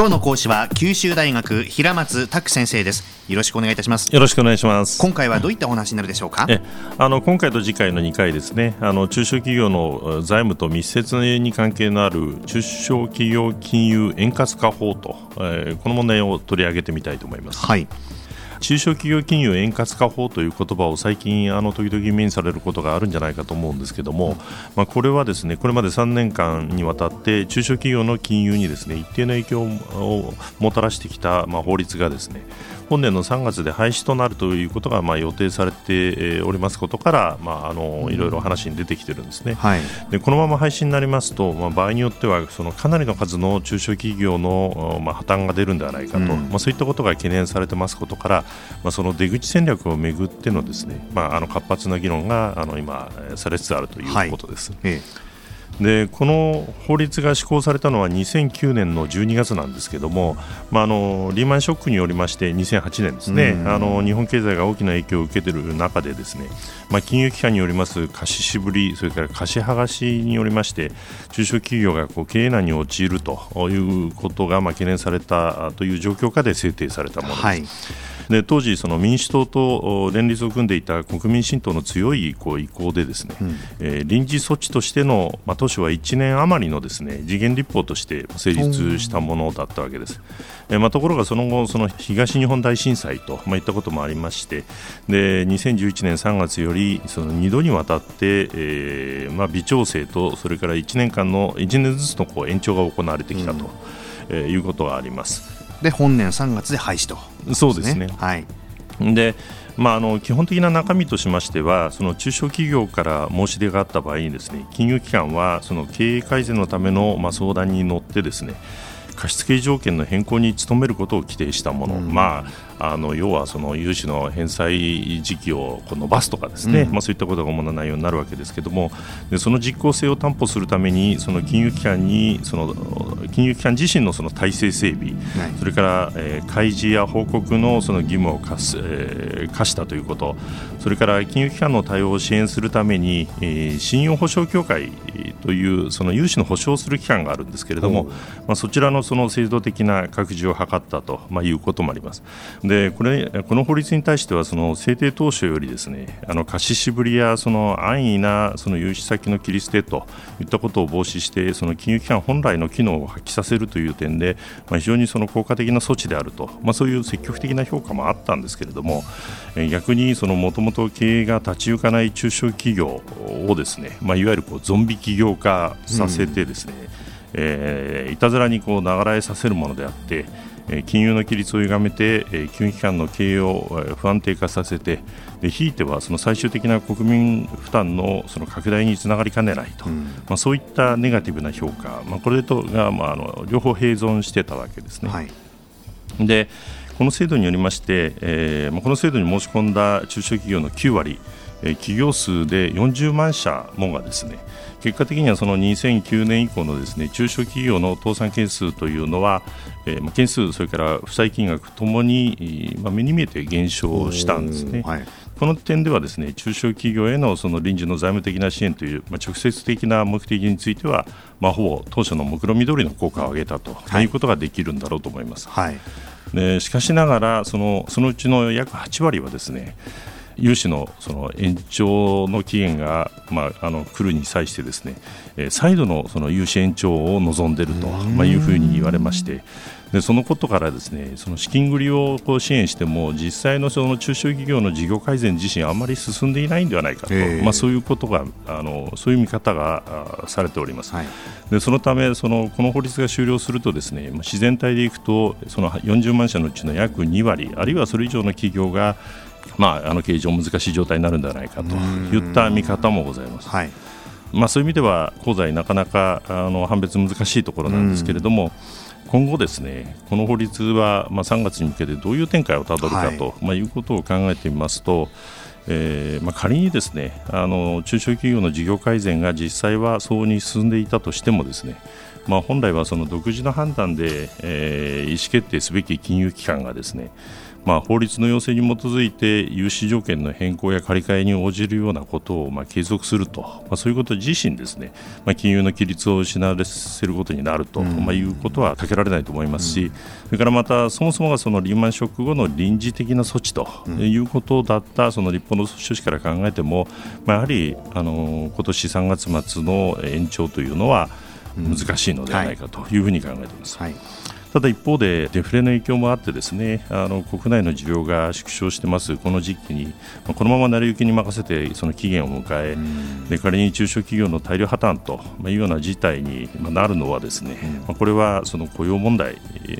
今日の講師は九州大学平松卓先生です。よろしくお願いいたします。よろしくお願いします。今回はどういったお話になるでしょうか？えあの今回と次回の2回ですね。あの中小企業の財務と密接に関係のある中小企業金融円滑化法と、えー、この問題を取り上げてみたいと思います。はい中小企業金融円滑化法という言葉を最近あの時々目にされることがあるんじゃないかと思うんですけども、まあ、これはですねこれまで3年間にわたって中小企業の金融にですね一定の影響をもたらしてきた、まあ、法律がですね本年の3月で廃止となるということがまあ予定されておりますことから、まあ、あのいろいろ話に出てきてるんですね、はい、でこのまま廃止になりますと、まあ、場合によってはそのかなりの数の中小企業の、まあ、破綻が出るんではないかと、うん、まあ、そういったことが懸念されてますことから、まあ、その出口戦略をめぐってのですね、まあ、あの活発な議論があの今されつつあるということです。はい。ええでこの法律が施行されたのは2009年の12月なんですけども、まあ、あのリーマンショックによりまして2008年ですね、あの日本経済が大きな影響を受けている中でですね、まあ、金融機関によります貸し渋りそれから貸し剥がしによりまして中小企業がこう経営難に陥るということがまあ懸念されたという状況下で制定されたものです。はいで当時、その民主党と連立を組んでいた国民新党の強いこう意向でですね、うん、えー、臨時措置としての、まあ、当初は1年余りのですね次元立法として成立したものだったわけです。えー、まあ、ところがその後、その東日本大震災と、まあ、いったこともありましてで2011年3月よりその2度にわたって、えーまあ、微調整とそれから1年間の1年ずつのこう延長が行われてきたと、うん、えー、いうことがあります。で本年3月で廃止と、ね、そうですね。はいでまあ、あの基本的な中身としましてはその中小企業から申し出があった場合にですね金融機関はその経営改善のための、まあ、相談に乗ってですね貸付条件の変更に努めることを規定したもの、うん、まあ、あの要はその融資の返済時期をこう伸ばすとかですね、うん、まあ、そういったことが主な内容になるわけですけれども。でその実効性を担保するためにその金融機関にその金融機関自身のその体制整備、はい、それから、えー、開示や報告のその義務を課す、えー、課したということ。それから金融機関の対応を支援するために、えー、信用保証協会というその融資の保証する機関があるんですけれども、まあ、そちらのその制度的な拡充を図ったと、まあ、いうこともあります。でこれこの法律に対してはその制定当初よりですねあの貸し渋りやその安易なその融資先の切り捨てといったことを防止してその金融機関本来の機能を発揮させるという点で、まあ、非常にその効果的な措置であると、まあ、そういう積極的な評価もあったんですけれども逆にもともと経営が立ち行かない中小企業をですね、まあ、いわゆるこうゾンビ企業化させてですね、うん、えー、いたずらにこう流れさせるものであって金融の規律を歪めて金融機関の経営を不安定化させてひいてはその最終的な国民負担のその拡大につながりかねないと、うん、まあ、そういったネガティブな評価、まあ、これとが、まあ、あの両方併存してたわけですね。はい、でこの制度によりまして、えー、この制度に申し込んだ中小企業の9割、えー、企業数で40万社もがですね結果的にはその2009年以降のですね中小企業の倒産件数というのは、えー、件数、それから負債金額ともに、まあ、目に見えて減少したんですね。はいこの点ではですね中小企業へのその臨時の財務的な支援という、まあ、直接的な目的については、まあ、ほぼ当初の目論見通りの効果を上げたと、はい、いうことができるんだろうと思います。はいでしかしながらそのそのうちの約8割はですね融資のその延長の期限が、まあ、あの来るに際してですね、えー、再度のその融資延長を望んでいると、まあ、いうふうに言われまして。でそのことからですねその資金繰りをこう支援しても実際のその中小企業の事業改善自身あまり進んでいないんではないかと、まあ、そういうことがあのそういう見方がされております。はい、でそのためそのこの法律が終了するとですね自然体でいくとその40万社のうちの約2割あるいはそれ以上の企業がまあ、あの経営上難しい状態になるんではないかといった見方もございます。はい。まあ、そういう意味では香西なかなかあの判別難しいところなんですけれども、今後、ですねこの法律は、まあ、3月に向けてどういう展開をたどるかと、はい。まあ、いうことを考えてみますと、えーまあ、仮にですねあの中小企業の事業改善が実際はそうに進んでいたとしてもですねまあ、本来はその独自の判断で、えー、意思決定すべき金融機関がですねまあ、法律の要請に基づいて融資条件の変更や借り換えに応じるようなことをまあ継続すると、まあ、そういうこと自身ですね、まあ、金融の規律を失わせることになると、まあ、いうことは避けられないと思いますし、それからまたそもそもがそのリーマンショック後の臨時的な措置ということだったその日本の趣旨から考えても、まあ、やはりあの今年3月末の延長というのは難しいのではないかというふうに考えています。はいただ一方でデフレの影響もあってですねあの国内の需要が縮小してます。この時期にこのまま成り行きに任せてその期限を迎えで仮に中小企業の大量破綻というような事態になるのはですねこれはその雇用問題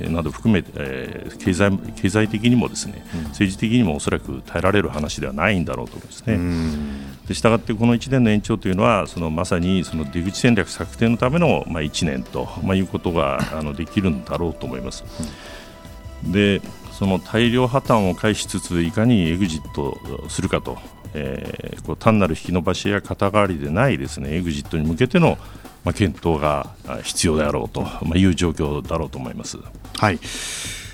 など含めて、えー、経済経済的にもですね政治的にもおそらく耐えられる話ではないんだろうと思いますね。でしたがってこの1年の延長というのはそのまさにその出口戦略策定のための、まあ、1年と、まあ、いうことがあのできるんだろうと思います。でその大量破綻を回避しつついかにエグジットするかと、えー、こう単なる引き延ばしや肩代わりでないですねエグジットに向けての、まあ、検討が必要であろうと、まあ、いう状況だろうと思います。はい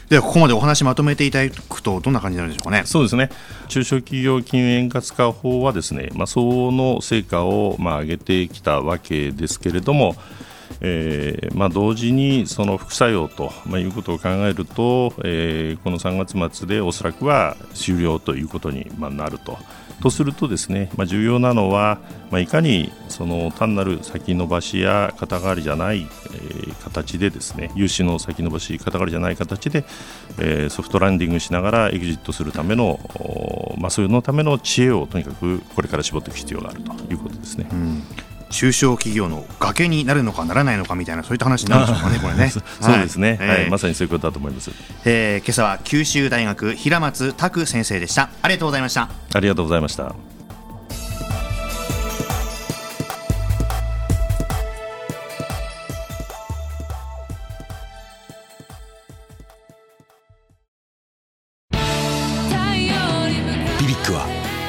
ではここまでお話まとめていただくとどんな感じになるでしょうかねそうですね中小企業金融円滑化法はですね、まあ、その成果をまあ上げてきたわけですけれどもえーまあ、同時にその副作用と、まあ、いうことを考えると、えー、この3月末でおそらくは終了ということに、まあ、なると。とするとですね、まあ、重要なのは、まあ、いかにその単なる先延ばしや肩代わりじゃない、形でですね融資の先延ばし肩代わりじゃない形で、えー、ソフトランディングしながらエグジットするための、まあ、それのための知恵をとにかくこれから絞っていく必要があるということですね。うん中小企業の崖になるのかならないのかみたいなそういった話になるんでしょうかね、これね。そうですね、はい、はい、まさにそういうことだと思います。えー、今朝は九州大学平松拓先生でした。ありがとうございました。ありがとうございました。